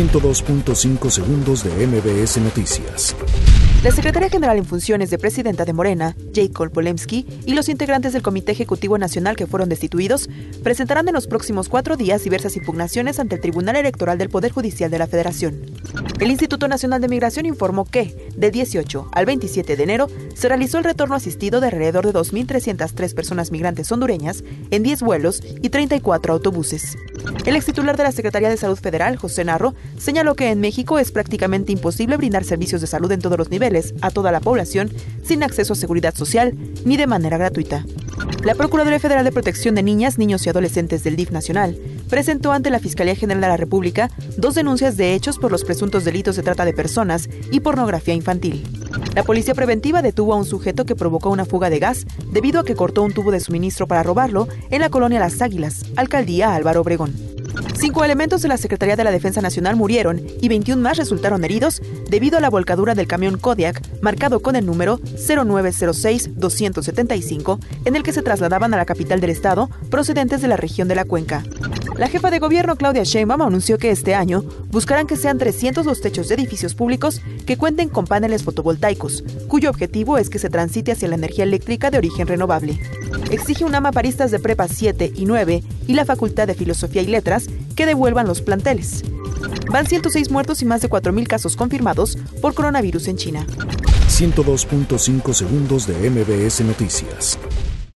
102.5 segundos de MBS Noticias. La secretaria general en funciones de presidenta de Morena, Jacob Polemski, y los integrantes del Comité Ejecutivo Nacional que fueron destituidos presentarán en los próximos cuatro días diversas impugnaciones ante el Tribunal Electoral del Poder Judicial de la Federación. El Instituto Nacional de Migración informó que, de 18 al 27 de enero, se realizó el retorno asistido de alrededor de 2.303 personas migrantes hondureñas en 10 vuelos y 34 autobuses. El ex titular de la Secretaría de Salud Federal, José Narro, señaló que en México es prácticamente imposible brindar servicios de salud en todos los niveles a toda la población sin acceso a seguridad social ni de manera gratuita. La Procuraduría Federal de Protección de Niñas, Niños y Adolescentes del DIF Nacional presentó ante la Fiscalía General de la República dos denuncias de hechos por los presuntos delitos de trata de personas y pornografía infantil. La policía preventiva detuvo a un sujeto que provocó una fuga de gas debido a que cortó un tubo de suministro para robarlo en la colonia Las Águilas, alcaldía Álvaro Obregón. Cinco elementos de la Secretaría de la Defensa Nacional murieron y 21 más resultaron heridos debido a la volcadura del camión Kodiak, marcado con el número 0906-275, en el que se trasladaban a la capital del estado procedentes de la región de la Cuenca. La jefa de gobierno Claudia Sheinbaum anunció que este año buscarán que sean 300 los techos de edificios públicos que cuenten con paneles fotovoltaicos, cuyo objetivo es que se transite hacia la energía eléctrica de origen renovable. Exige un amaparistas de prepa 7 y 9 y la Facultad de Filosofía y Letras que devuelvan los planteles. Van 106 muertos y más de 4.000 casos confirmados por coronavirus en China. 102.5 segundos de MBS Noticias.